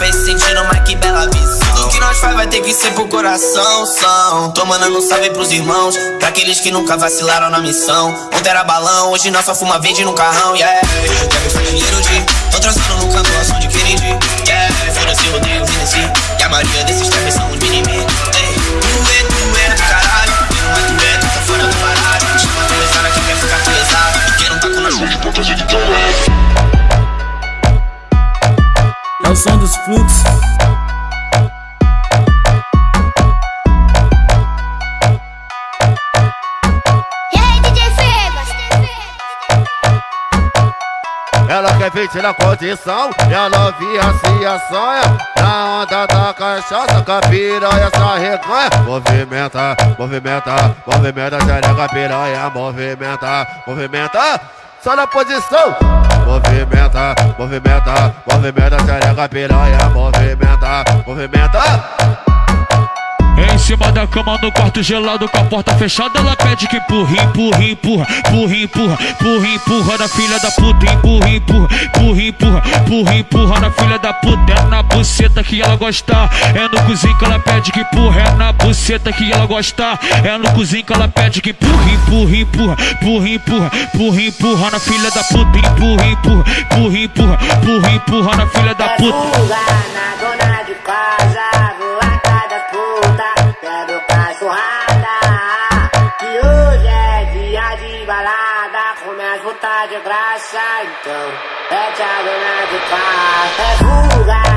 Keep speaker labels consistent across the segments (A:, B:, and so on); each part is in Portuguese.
A: fez sentindo mais que bela visão. Tudo que nós faz vai ter que ser pro coração, são. Tô mandando salve pros irmãos, pra aqueles que nunca vacilaram na missão. Ontem era balão, hoje nós só fuma verde no carrão, yeah. Hoje quero foi dinheiro de. Tô transando no canto a som de Kennedy, yeah. Foda-se, eu odeio Hennessy. E a maioria desses trapos são os mini-me. Tu é, tu é do caralho. E não é tu é, tu tá fora do baralho. Chama a pesada que quer ficar pesado. Quem não tá com nós, ponta de
B: É som dos fluxos.
C: E aí, DJ Febas?
D: Ela quer ver na condição E a novinha se assanha Na onda da cachaça Com a piranha essa reganha Movimenta, movimenta Movimenta, xereca piranha Movimenta, movimenta Só na posição. Movimenta, movimenta Movimenta, xereca piranha. Movimenta, movimenta.
E: Em cima da cama no quarto gelado com a porta fechada ela pede que empurra, empurra, empurra, empurra, empurra, empurra, empurra na filha da puta, empurra, empurra, empurra, empurra, empurra, empurra na filha da puta, é na buceta que ela gosta, é no cozinho que ela pede que empurra, é na buceta que ela gosta, é no cozinho que ela pede que empurra, empurra, empurra, empurra, empurra, empurra, empurra na filha da puta, empurra, empurra, empurra, empurra, empurra, empurra na filha da puta.
F: Na dona de casa, atrás das puta, quero cachorrada. Que hoje é dia de balada, começa a voltar de graça, então pede dona de casa. É fuga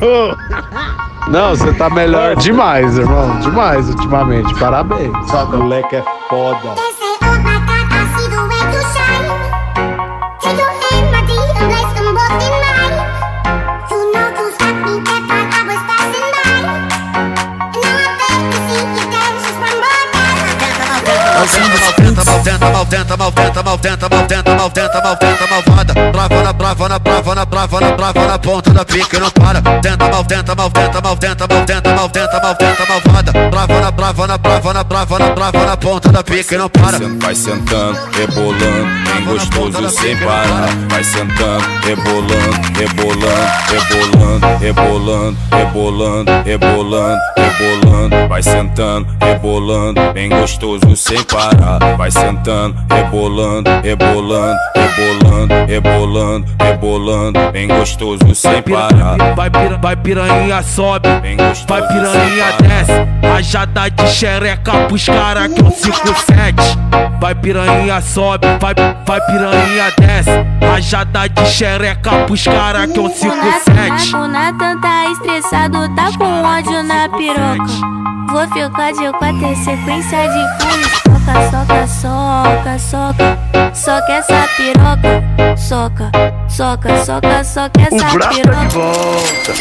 G: Não,
H: você tá melhor demais, irmão. Demais ultimamente. Parabéns. O moleque é foda.
C: They say, oh my God, I see
D: maltenta, maltenta, maltenta, maltenta, malvada. Brava na, brava na, brava na, brava na, brava na ponta da pica e não para. Tenta, maltenta, maltenta, maltenta, maltenta, maltenta, maltenta, malvada. Brava na, brava na, brava na, brava na, brava na ponta da pica e não para.
I: Vai sentando, rebolando, bem gostoso sem parar. Vai sentando, rebolando, rebolando, rebolando, rebolando, rebolando, rebolando, rebolando. Vai sentando, rebolando, bem gostoso sem parar. Vai sentando, rebolando, rebolando, rebolando, rebolando, rebolando, bem gostoso sem parar.
E: Vai, pira, vai piranha, sobe.
I: Bem gostoso
E: Vai piranha, desce. Rajada de xereca pros cara que é um 57. Vai piranha, sobe. Vai, vai piranha, desce. Rajada de xereca pros cara que é um 57.
J: O Nathan tá estressado, tá com ódio na piroca. Vou ficar de quatro em sequência de pulos. Soca, soca, soca, soca. Soca essa piroca. Soca, soca, soca, soca
H: O
J: essa
H: braço tá de volta.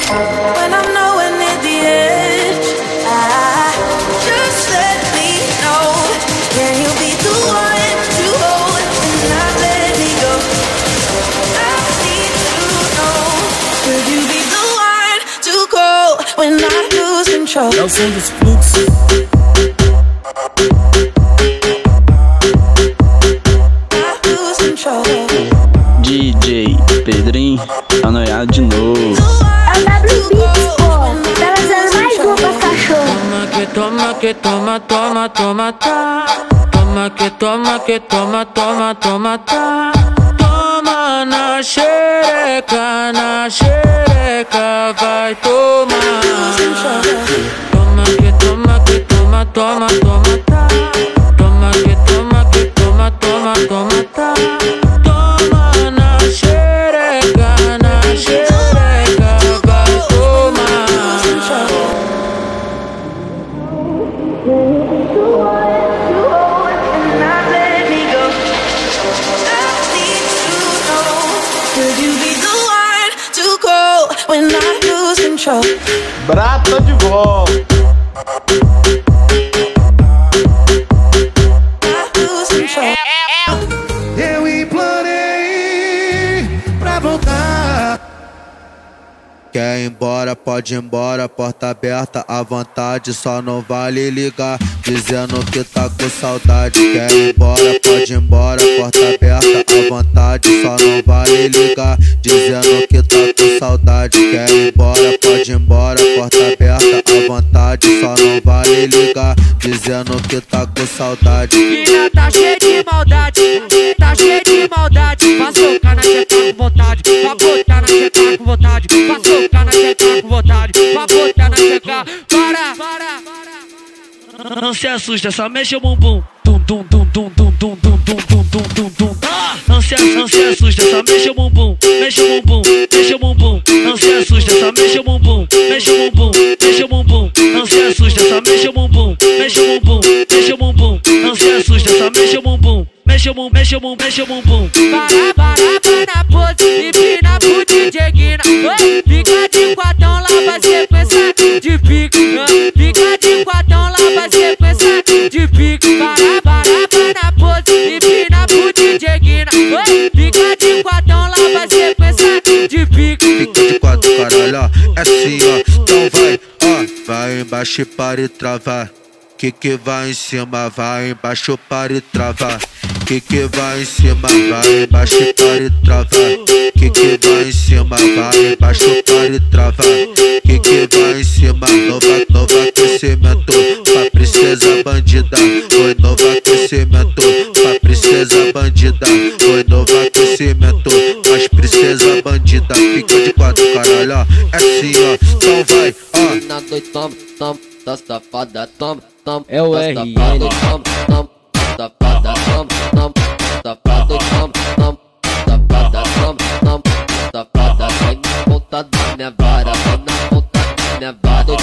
F: When I'm nowhere near the edge, I just let me know. Can you be the one to hold and not let me go? I need to know. Could you be the one to call when I lose control?
B: É o som dos fluxos.
K: Tá noiado de novo.
C: É o. Tá mais.
E: Toma que toma que toma, toma, toma, tá. Toma que toma que toma, toma, toma, tá. Toma na xereca, na xereca, vai tomar. Toma que toma que toma, toma, toma, tá.
F: Control.
H: Brata de volta.
D: Quer ir embora, pode ir embora, porta aberta à vontade, só não vale ligar, dizendo que tá com saudade. Quer ir embora, pode ir embora, porta aberta à vontade, só não vale ligar, dizendo que tá com saudade. Quer ir embora, pode ir embora, porta aberta à vontade, só não vale ligar, dizendo que tá com saudade.
E: Mina tá cheia de maldade, tá cheia de maldade. Pra socar na tcheca com vontade, pra vontade. Pra socar na tcheca com vontade, pra botar na tcheca. Para, para. Não se assusta, só mexe o bumbum. Tum, tum, tum, tum, tum, tum, tum, tum, tum, tum, tum. Ah! Não se, assusta, só mexe o bumbum. Mexe o bumbum, mexe o bumbum. Não se assusta, só mexe o bumbum. Mexe o bumbum, mexe o bumbum. Não se assusta, só mexe o bumbum. Mexe o bumbum, mexe o bumbum. Não se assusta, só mexe o bumbum. Mexe o bumbum, mexe o bumbum, mexe o bumbum. Para, para, para na pose, empina pro DJ Oi, Fica de quatão, lá vai sequência de. Ah, Fica de quatão, lá vai sequência de pique. Para, na pose, empina pro. Oi, Fica de quatão, lá vai sequência de pique.
D: Fica de quatro, caralho, ó. É assim, ó. Então vai, ó. Vai embaixo e para e travar. Que que vai em cima, vai embaixo para e travar. Que que vai em cima, vai embaixo para e travar. Que que vai em cima, vai embaixo para e travar. Que que vai em cima, nova, nova aquecimento. Pra princesa bandida, foi novo aquecimento. Pra princesa bandida, foi novo aquecimento. Mas princesa bandida, fica de quatro, caralho, ó. É assim, ó. Então vai, ó.
L: Na noite, toma, toma, tá safada, toma, toma.
M: É o
L: tá tapada, tam, tam, tapada, tam, tam, tapada, tam, tam, tapada, vai na ponta minha vara, na ponta minha vara,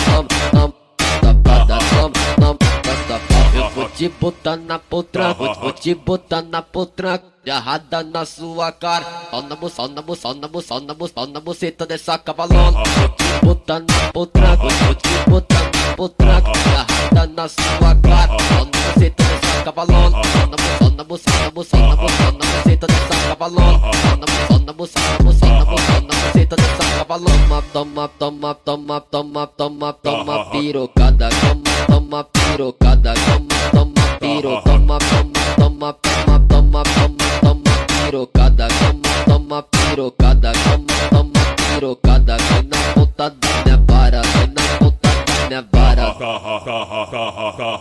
L: tam, tapada, tam, tam, tapada, eu vou te botar na potranca, vou te botar na potranca errada na sua cara. Só na moção, na moção, na moção, na moção, na moceta dessa cavalona. Vou te botar na potranca, vou te botar potranca. Agarrada na sua cara, só na buceta dessa cavalona. Só na bu, só na bu, só na buceta dessa cavalona. Só na bu, só na bu, só na buceta dessa cavalona. Toma, toma, toma, toma, toma, toma, pirocada, toma, toma, pirocada, toma, toma, piro, toma, toma, toma, toma, toma, toma, toma, pirocada, toma, toma, pirocada, toma, toma, pirocada, vai na ponta da minha vara, vai na ponta da minha vara. Então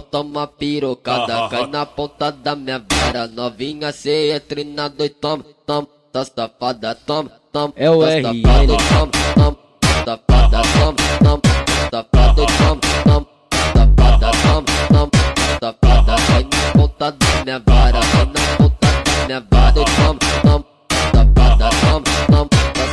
L: toma pirocada, cai na ponta da minha vara. Novinha, cê entre na dois, toma, toma Tá safada, toma, toma
M: É o
L: tá safada, toma, toma Safada, toma, toma Safada, Safada, na ponta da minha vara na ponta da minha vara Safada,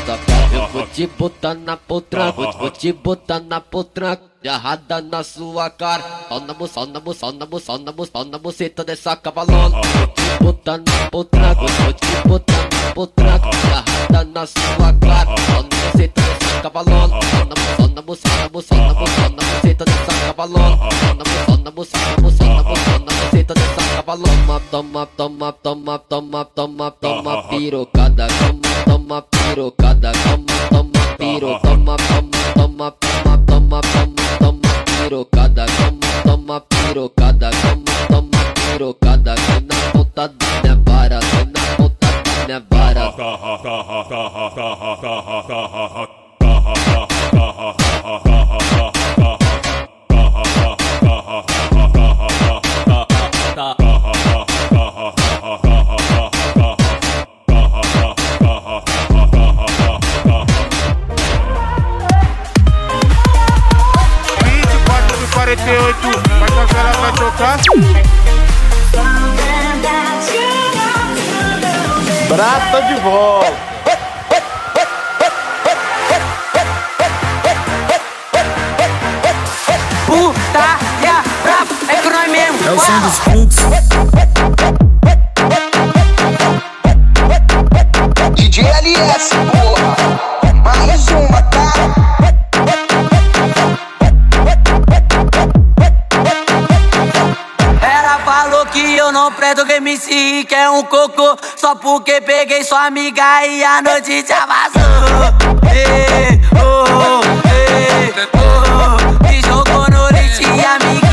L: safada, eu vou te botar na potranca Vou, vou te botar na potranca Agarrada na sua cara Só na só na só na só na só na buceta dessa cavalona Vou te botar na potranca Vou te botar na potranca Agarrada na sua cara Só na buceta cavalola, na moçona, moçona, moçona, moçona, buceta dessa cavalola, na moçona, moçona, moçona, moçona, buceta dessa cavalola. Toma, toma, toma, toma, toma, toma, pirocada, toma, toma, pirocada, toma, toma, piro, toma, toma, toma, toma, toma, toma, toma, pirocada, toma, toma, pirocada, toma, toma, pirocada,
H: toma,
N: tá? Yeah, brabo, é com nós mesmo.
I: É o som dos fluxos.
O: DJ LS, porra. Mais uma, tá?
N: Ela falou que eu não presto que MC que é um cocô Só porque peguei sua amiga e a noite já vazou Ei, oh, ei, oh, Me jogou no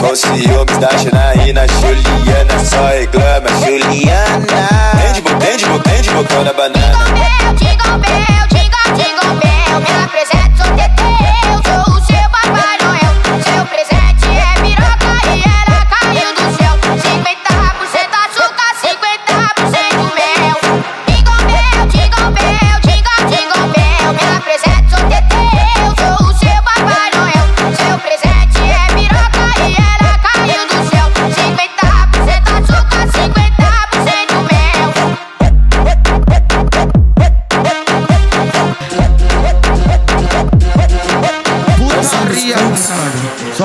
P: Com ciúmes da Janaína. Juliana só reclama. Juliana, vende boca, vende bocão na banana.
Q: Jingle bell, jingle, jingle bell. Me apresento, sou Teteu. Sou o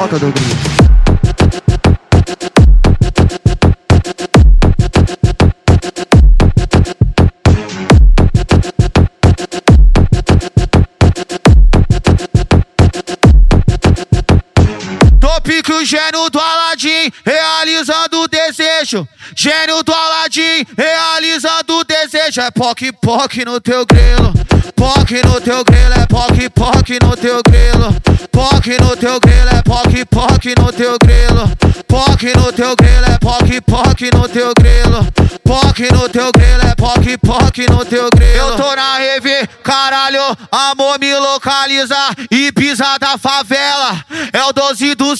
R: Solta, Douglas. Topique o gênio do Aladim, realizando o desejo. Gênio do Aladim, realizando o desejo. É poc poc no teu grelo. Poc no teu grelo, é poc poc no teu grelo. Poc no teu grelo, é poc poc no teu grelo. Poc no teu grelo, é poc poc no teu grelo. Poc no teu grelo, é poc poc no teu grelo. Eu tô na rave, caralho, amor me localiza e pisa da favela. É o 12 do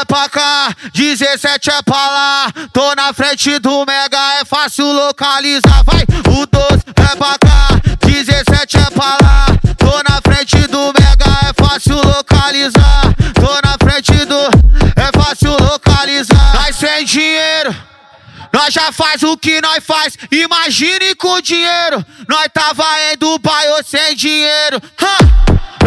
R: é pra cá, 17 é pra lá. Tô na frente do Mega, é fácil localizar. Vai, o 12 é pra cá, 17 é pra lá. Tô na frente do Mega, é fácil localizar. Tô na frente do. É fácil localizar. Nós sem dinheiro. Nós já faz o que nós faz, imagine com dinheiro. Nós tava em Dubai ou sem dinheiro.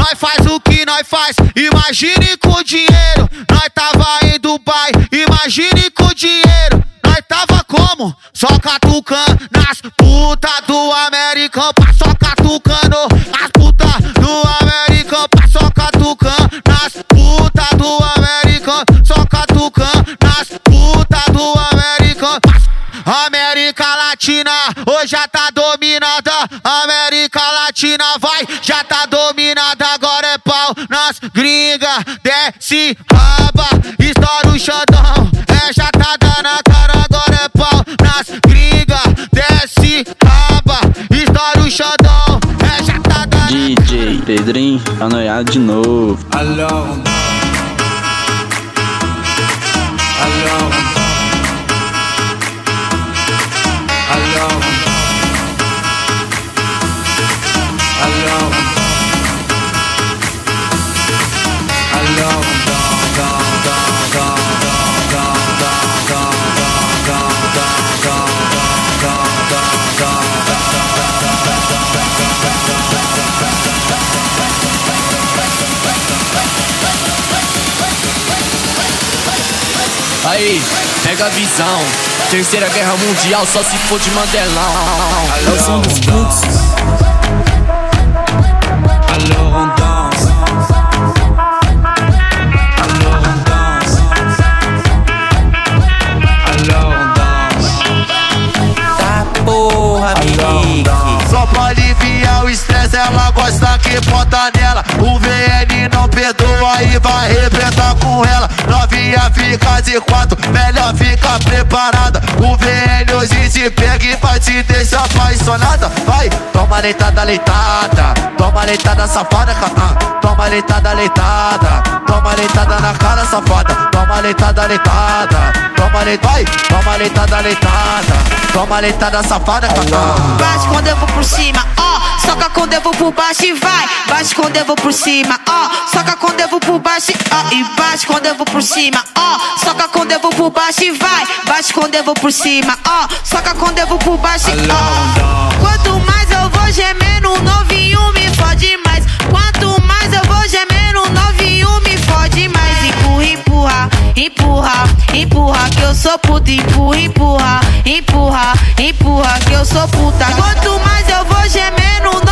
R: Nós faz o que nós faz, imagine com dinheiro. Nós tava em Dubai, imagine com dinheiro. Nós tava como? Só catucando nas puta do americano. Só catucando nas puta do americano. Só catucando nas puta do americano. Só catucando nas puta do americano. América Latina hoje já tá dominada. América Latina vai, já tá dominada. Pau nas gringas. Desce raba, estoura o xandão. É, já tá dando a cara. Agora é pau nas gringas. Desce raba, estoura o xandão. É, já tá dando
B: DJ Pedrinho, anoiado de novo.
I: Alors,
S: pega a visão. Terceira guerra mundial, só se for de Mandelão.
I: Alô, são dos fluxos.
S: Alô, dance. Alô, dance. Alô, dance. Tá porra, Mimique.
N: Só pra
D: aliviar o estresse, ela
M: gosta que
D: bota nela. O VN não perdoa e
R: vai arrebentar com ela. Novinha fica de quatro, melhor ficar preparada. O VN hoje te pega e vai te deixar apaixonada. Vai, toma leitada, leitada. Toma leitada, safada, ah. Toma leitada, leitada. Toma leitada na cara, safada. Toma leitada, leitada. Toma leitada, vai. Toma leitada, leitada. Toma leitada, safada, ah.
M: Bate quando eu vou por cima, ó. Soca quando eu vou por baixo e vai. Bate quando eu vou por cima, ó. Soca quando eu vou por baixo, ó. E bate quando eu vou por cima, ó. Soca quando eu vou por baixo e vai. Bate quando eu vou por cima, ó. Soca quando eu vou por baixo, ó. Quanto mais eu vou gemendo, o novinho me fode mais. Quanto mais eu vou gemendo, o novinho me fode mais. Empurra, empurra, empurra, empurra, que eu sou puta. Empurra, empurra, empurra, empurra, que eu sou puta. Quanto mais eu vou gemendo,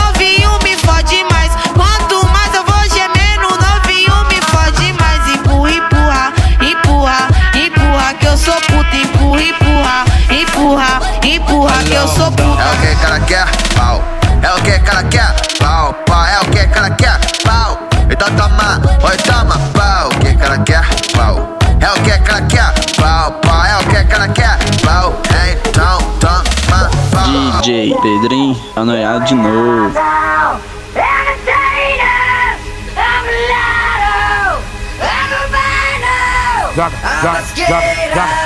M: sou puta.
P: É o que cara quer, pau. É o que cara quer, pau, pau. É o que cara quer, pau. Então toma, oi toma, pau. O que cara quer, pau. É o que cara quer, pau, pau. É o que cara quer, pau. Então toma, pau.
B: DJ Pedrinho, tá noiado de novo.
I: Joga, joga, joga,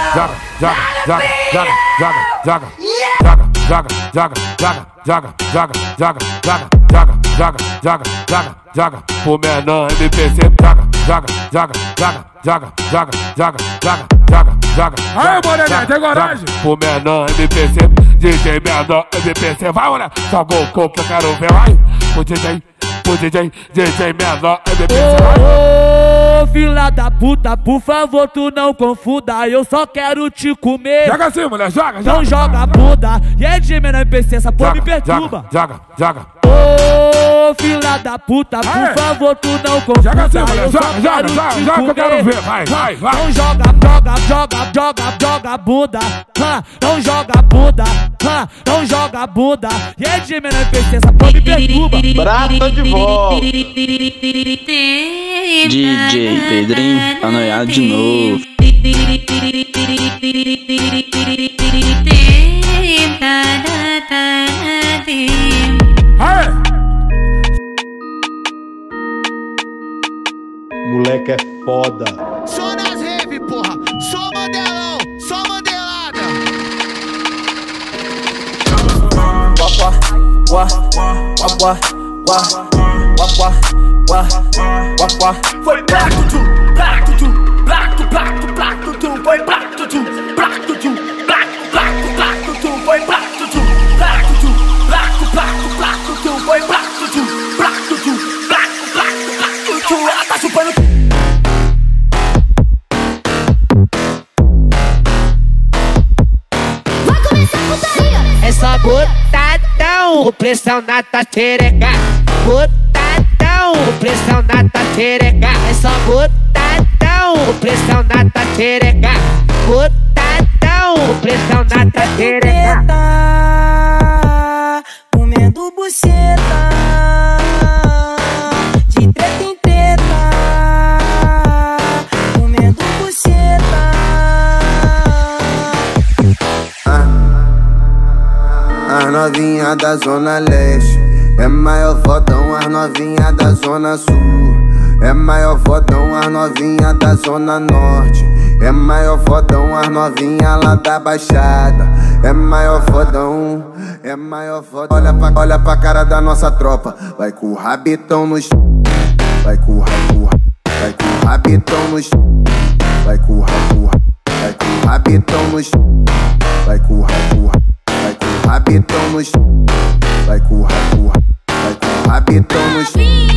I: joga, joga, joga, joga, joga, joga, joga, joga, joga, joga, joga, joga, joga, joga, joga, joga, joga, joga, o menor MPC, joga, joga, joga, joga, joga, joga, joga, joga, joga, joga.
T: Aí, Moreninha, tem coragem?
I: O menor MPC, DJ menor MPC, vai, olha, joga o coco, eu quero ver, vai, o DJ, o DJ, DJ menor MPC, vai.
T: Ô fila da puta, por favor, tu não confunda. Eu só quero te comer.
I: Joga assim, mulher, joga, joga.
T: Não joga a bunda. E é de menor NPC, essa porra me perturba.
I: Joga, joga.
T: Ô fila da puta, por
I: Aê.
T: favor, tu não confunda.
I: Joga assim, mulher,
T: eu só
I: joga, joga,
T: quero
I: joga,
T: te
I: joga que eu quero
T: comer.
I: ver. Vai, vai, vai.
T: Não joga, joga, joga, joga, joga a bunda. Não joga a bunda. Não joga a bunda. E é de menor NPC, essa porra me perturba.
B: Brata de volta. DJ Pedrinho, tá noiado de novo.
H: Moleque é foda.
R: Só nas rave, porra. Só Mandelão, só Mandelada.
N: Wah, wah, wah, wah, wah, wah, wah, wah, wah, wah. Foi plac tutu, plac tutu, plac tu, plac tu, plac tutu. Foi plac tutu, plac tutu, plac tu, plac tu, plac tutu. Foi plac tutu, plac tutu, plac tu, plac tu, plac tutu. Foi plac tutu, plac tutu, plac tu, plac tu, plac tutu. Ela tá chupando
M: tudo. Essa o pressão na tua tá xereca. Botada na tua xereca. É só botadão, pressão na tua xereca. Botadão, pressão na.
U: Treta, comendo buceta. De treta em treta, comendo buceta.
P: As novinha da zona leste É maior fodão as novinha da zona sul É maior fodão as novinha da zona norte É maior fodão as novinha lá da baixada É maior fodão, é maior fodão Olha pra, olha pra cara da nossa tropa Vai com o rabitão nos Vai com o ra- com o ra- Vai com o rabitão nos Vai com o ra- com o ra- Vai com o rabitão nos Vai com o ra- com o ra- Vai com o rabitão nos Vai com o ra- com o ra- Vai com o rabitão nos